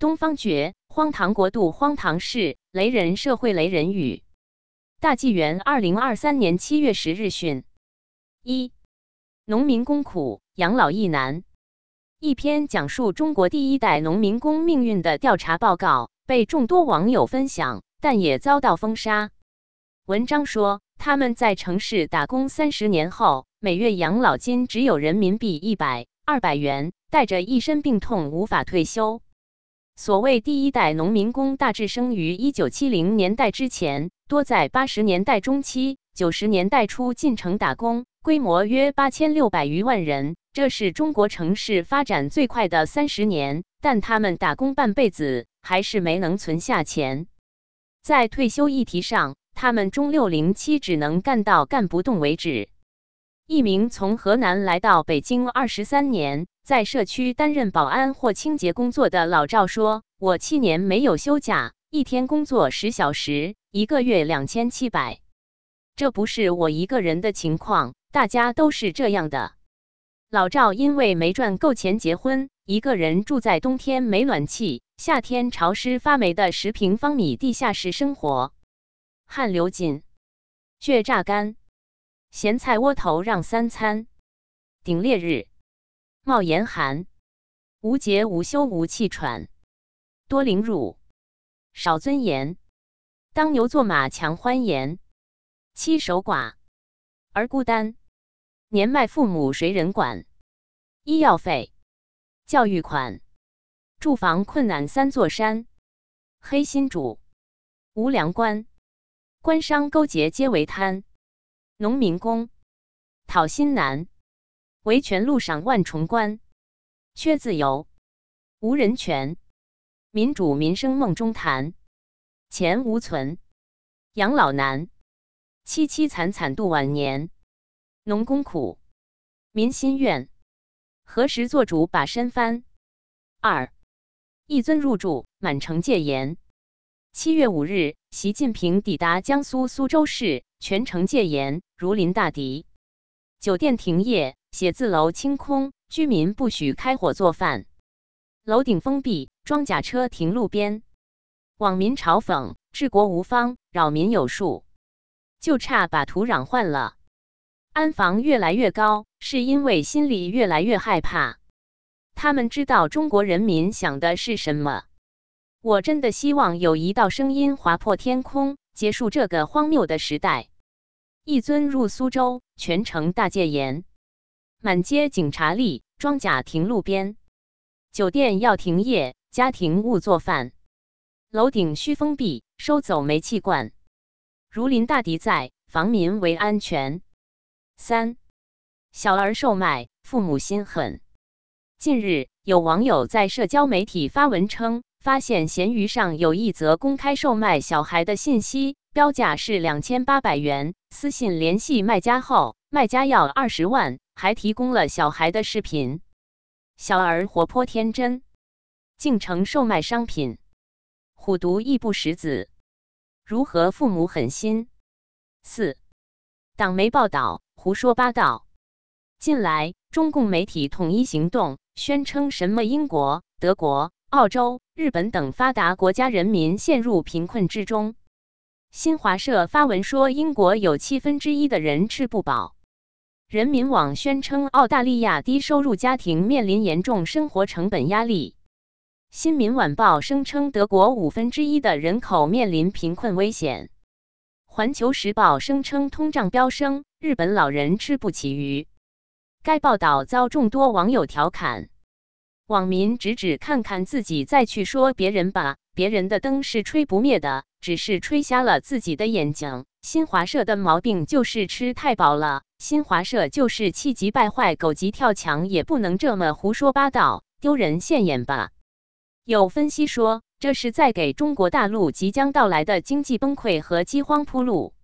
东方觉，荒唐国度，荒唐事，雷人社会，雷人语。大纪元二零二三年七月十日讯：一、农民工苦，养老亦难。一篇讲述中国第一代农民工命运的调查报告被众多网友分享，但也遭到封杀。文章说，他们在城市打工三十年后，每月养老金只有人民币一百、二百元，带着一身病痛无法退休。所谓第一代农民工，大致生于一九七零年代之前，多在八十年代中期、九十年代初进城打工，规模约八千六百余万人。这是中国城市发展最快的三十年，但他们打工半辈子，还是没能存下钱。在退休议题上，他们中六零七只能干到干不动为止。一名从河南来到北京二十三年。在社区担任保安或清洁工作的老赵说：“我七年没有休假，一天工作十小时，一个月两千七百。这不是我一个人的情况，大家都是这样的。”老赵因为没赚够钱结婚，一个人住在冬天没暖气、夏天潮湿发霉的十平方米地下室生活，汗流尽，血榨干，咸菜窝头让三餐，顶烈日。冒严寒，无节无休无气喘，多凌辱，少尊严。当牛做马强欢颜，妻守寡而孤单。年迈父母谁人管？医药费、教育款、住房困难三座山。黑心主，无良官，官商勾结皆为贪。农民工。讨薪难。维权路上万重关，缺自由，无人权，民主民生梦中谈，钱无存，养老难，凄凄惨惨度晚年，农工苦，民心怨，何时做主把身翻？二，一尊入住，满城戒严。七月五日，习近平抵达江苏苏州市，全城戒严，如临大敌，酒店停业。写字楼清空，居民不许开火做饭，楼顶封闭，装甲车停路边。网民嘲讽：治国无方，扰民有数，就差把土壤换了。安防越来越高，是因为心里越来越害怕。他们知道中国人民想的是什么。我真的希望有一道声音划破天空，结束这个荒谬的时代。一尊入苏州，全城大戒严。满街警察立，装甲停路边，酒店要停业，家庭勿做饭，楼顶需封闭，收走煤气罐。如临大敌在，防民为安全。三，小儿售卖，父母心狠。近日，有网友在社交媒体发文称，发现闲鱼上有一则公开售卖小孩的信息，标价是两千八百元。私信联系卖家后，卖家要二十万。还提供了小孩的视频，小儿活泼天真，竟成售卖商品，虎毒亦不食子，如何父母狠心？四党媒报道胡说八道。近来，中共媒体统一行动，宣称什么英国、德国、澳洲、日本等发达国家人民陷入贫困之中。新华社发文说，英国有七分之一的人吃不饱。人民网宣称，澳大利亚低收入家庭面临严重生活成本压力。新民晚报声称，德国五分之一的人口面临贫困危险。环球时报声称，通胀飙升，日本老人吃不起鱼。该报道遭众多网友调侃，网民指指看看自己，再去说别人吧，别人的灯是吹不灭的，只是吹瞎了自己的眼睛。新华社的毛病就是吃太饱了。新华社就是气急败坏、狗急跳墙，也不能这么胡说八道，丢人现眼吧？有分析说，这是在给中国大陆即将到来的经济崩溃和饥荒铺路。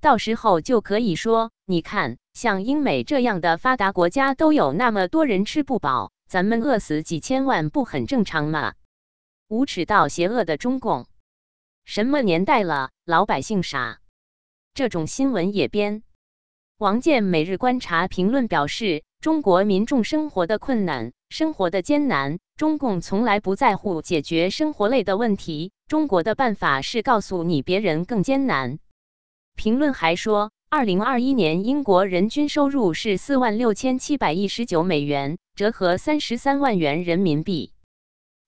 到时候就可以说，你看，像英美这样的发达国家都有那么多人吃不饱，咱们饿死几千万不很正常吗？无耻到邪恶的中共，什么年代了，老百姓傻？这种新闻也编？王健每日观察评论表示：中国民众生活的困难，生活的艰难，中共从来不在乎解决生活类的问题，中国的办法是告诉你别人更艰难。评论还说，二零二一年英国人均收入是四万六千七百一十九美元，折合三十三万元人民币。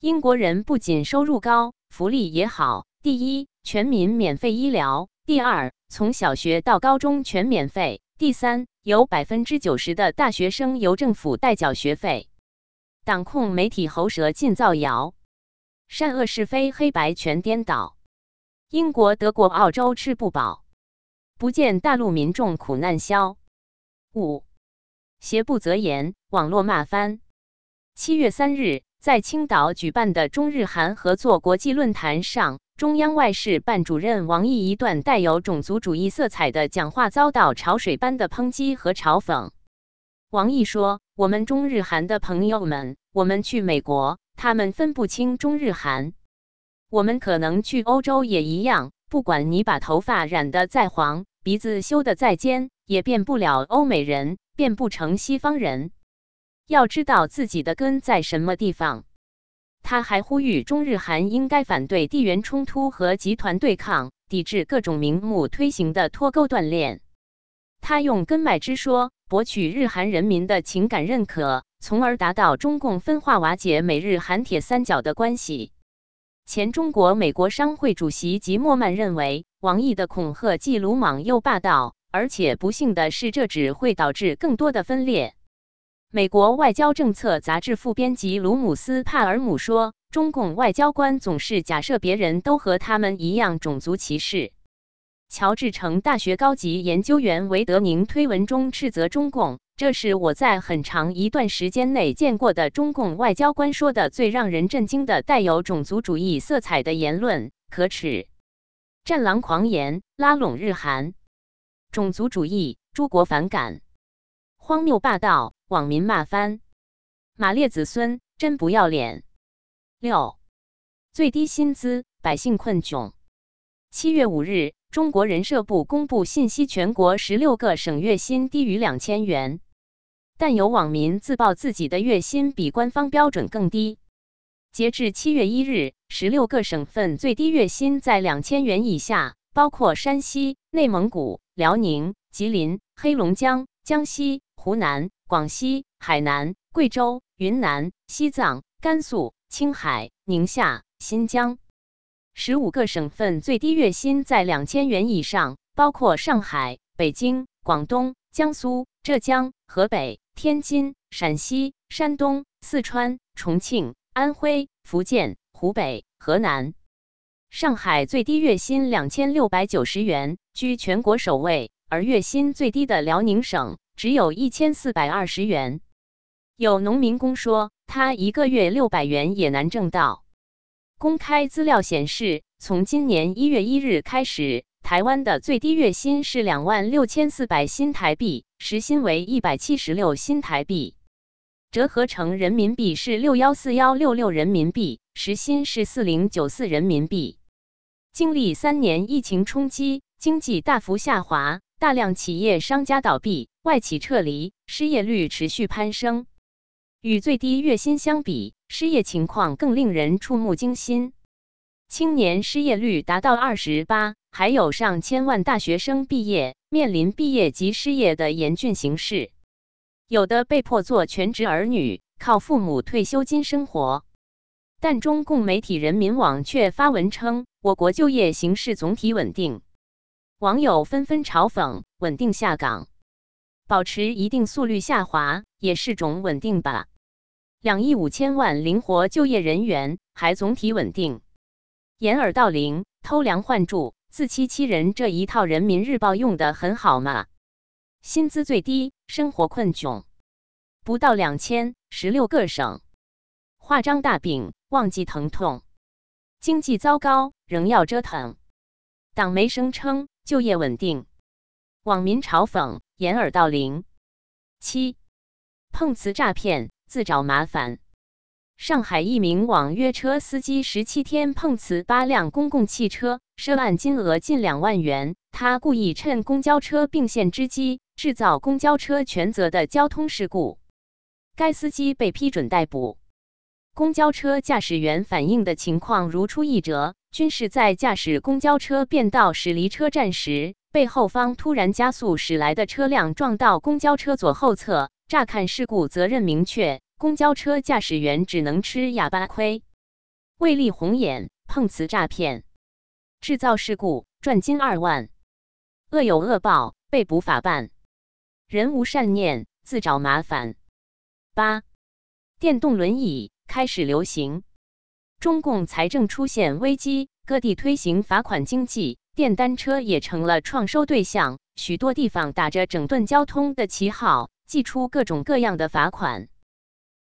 英国人不仅收入高，福利也好：第一，全民免费医疗；第二，从小学到高中全免费；第三，有百分之九十的大学生由政府代缴学费。党控媒体喉舌尽造谣，善恶是非黑白全颠倒。英国、德国、澳洲吃不饱，不见大陆民众苦难消。五邪不择言，网络骂翻。七月三日，在青岛举办的中日韩合作国际论坛上，中央外事办主任王毅一段带有种族主义色彩的讲话遭到潮水般的抨击和嘲讽。王毅说：“我们中日韩的朋友们，我们去美国，他们分不清中日韩；我们可能去欧洲也一样。不管你把头发染得再黄，鼻子修得再尖，也变不了欧美人，变不成西方人。要知道自己的根在什么地方。”他还呼吁中日韩应该反对地缘冲突和集团对抗，抵制各种名目推行的脱钩断链。他用根脉之说。博取日韩人民的情感认可，从而达到中共分化瓦解美日韩铁三角的关系。前中国美国商会主席吉莫曼认为，王毅的恐吓既鲁莽又霸道，而且不幸的是，这只会导致更多的分裂。美国外交政策杂志副编辑卢姆斯帕尔姆说：“中共外交官总是假设别人都和他们一样种族歧视。”乔治城大学高级研究员韦德宁推文中斥责中共：“这是我在很长一段时间内见过的中共外交官说的最让人震惊的带有种族主义色彩的言论，可耻！战狼狂言，拉拢日韩，种族主义，诸国反感，荒谬霸道，网民骂翻，马列子孙真不要脸。”六，最低薪资，百姓困窘。七月五日。中国人社部公布信息，全国十六个省月薪低于两千元，但有网民自曝自己的月薪比官方标准更低。截至七月一日，十六个省份最低月薪在两千元以下，包括山西、内蒙古、辽宁、吉林、黑龙江、江西、湖南、广西、海南、贵州、云南、西藏、甘肃、青海、宁夏、新疆。十五个省份最低月薪在两千元以上，包括上海、北京、广东、江苏、浙江、河北、天津、陕西、山东、四川、重庆、安徽、福建、湖北、河南。上海最低月薪两千六百九十元，居全国首位，而月薪最低的辽宁省只有一千四百二十元。有农民工说，他一个月六百元也难挣到。公开资料显示，从今年一月一日开始，台湾的最低月薪是两万六千四百新台币，时薪为一百七十六新台币，折合成人民币是六幺四幺六六人民币，时薪是四零九四人民币。经历三年疫情冲击，经济大幅下滑，大量企业商家倒闭，外企撤离，失业率持续攀升。与最低月薪相比，失业情况更令人触目惊心。青年失业率达到二十八，还有上千万大学生毕业面临毕业即失业的严峻形势，有的被迫做全职儿女，靠父母退休金生活。但中共媒体人民网却发文称，我国就业形势总体稳定。网友纷纷嘲讽：“稳定下岗，保持一定速率下滑，也是种稳定吧？”两亿五千万灵活就业人员还总体稳定，掩耳盗铃、偷梁换柱、自欺欺人这一套，人民日报用的很好嘛？薪资最低，生活困窘，不到两千，十六个省，画张大饼，忘记疼痛，经济糟糕，仍要折腾。党媒声称就业稳定，网民嘲讽掩耳盗铃。七，碰瓷诈骗。自找麻烦。上海一名网约车司机十七天碰瓷八辆公共汽车，涉案金额近两万元。他故意趁公交车并线之机，制造公交车全责的交通事故。该司机被批准逮捕。公交车驾驶员反映的情况如出一辙，均是在驾驶公交车变道驶离车站时，被后方突然加速驶来的车辆撞到公交车左后侧。乍看事故责任明确，公交车驾驶员只能吃哑巴亏。为立红眼，碰瓷诈骗，制造事故赚金二万，恶有恶报，被捕法办。人无善念，自找麻烦。八，电动轮椅开始流行，中共财政出现危机，各地推行罚款经济，电单车也成了创收对象。许多地方打着整顿交通的旗号，祭出各种各样的罚款。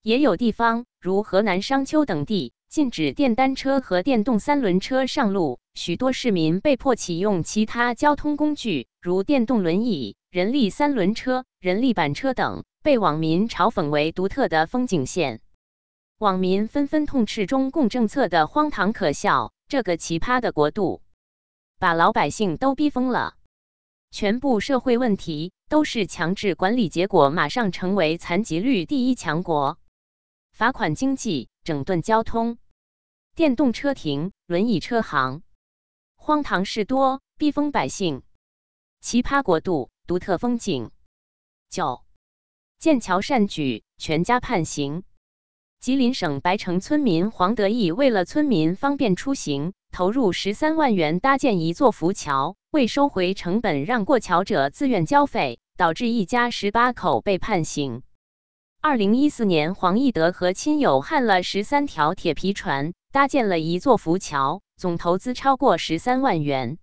也有地方，如河南商丘等地，禁止电单车和电动三轮车上路，许多市民被迫启用其他交通工具，如电动轮椅、人力三轮车、人力板车等，被网民嘲讽为独特的风景线。网民纷纷痛斥中共政策的荒唐可笑，这个奇葩的国度，把老百姓都逼疯了。全部社会问题都是强制管理结果，马上成为残疾率第一强国。罚款经济，整顿交通，电动车停，轮椅车行，荒唐事多，逼疯百姓。奇葩国度，独特风景。九，剑桥善举，全家判刑。吉林省白城村民黄德义为了村民方便出行，投入十三万元搭建一座浮桥，未收回成本，让过桥者自愿交费，导致一家十八口被判刑。二零一四年，黄义德和亲友焊了十三条铁皮船，搭建了一座浮桥，总投资超过十三万元。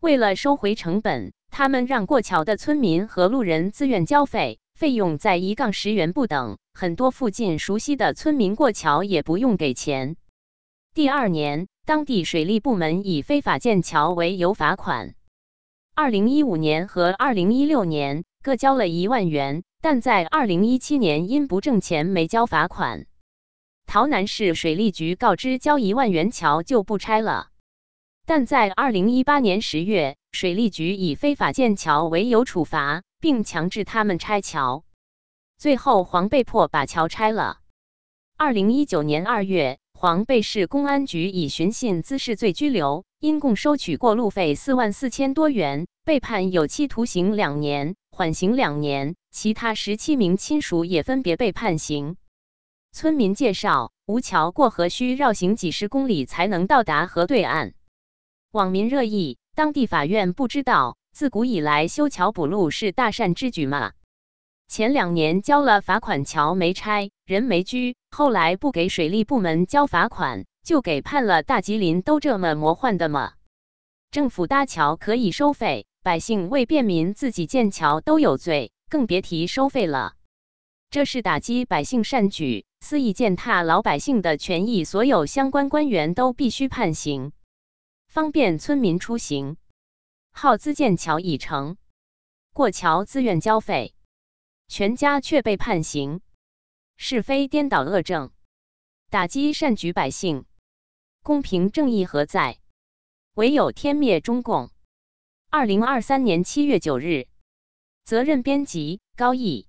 为了收回成本，他们让过桥的村民和路人自愿交费，费用在一杠十元不等。很多附近熟悉的村民过桥也不用给钱。第二年，当地水利部门以非法建桥为由罚款。二零一五年和二零一六年各交了一万元。但在二零一七年因不挣钱没交罚款，洮南市水利局告知交一万元桥就不拆了。但在二零一八年十月，水利局以非法建桥为由处罚，并强制他们拆桥，最后黄被迫把桥拆了。二零一九年二月，黄被市公安局以寻衅滋事罪拘留，因共收取过路费四万四千多元，被判有期徒刑两年，缓刑两年。其他十七名亲属也分别被判刑。村民介绍，吴桥过河需绕行几十公里才能到达河对岸。网民热议：当地法院不知道，自古以来修桥补路是大善之举嘛？前两年交了罚款，桥没拆，人没居，后来不给水利部门交罚款，就给判了。大吉林都这么魔幻的吗？政府搭桥可以收费，百姓为便民自己建桥都有罪。更别提收费了，这是打击百姓善举，肆意践踏老百姓的权益，所有相关官员都必须判刑，方便村民出行。耗资建桥已成，过桥自愿交费，全家却被判刑，是非颠倒恶政，打击善举百姓，公平正义何在？唯有天灭中共。二零二三年七月九日。责任编辑：高毅。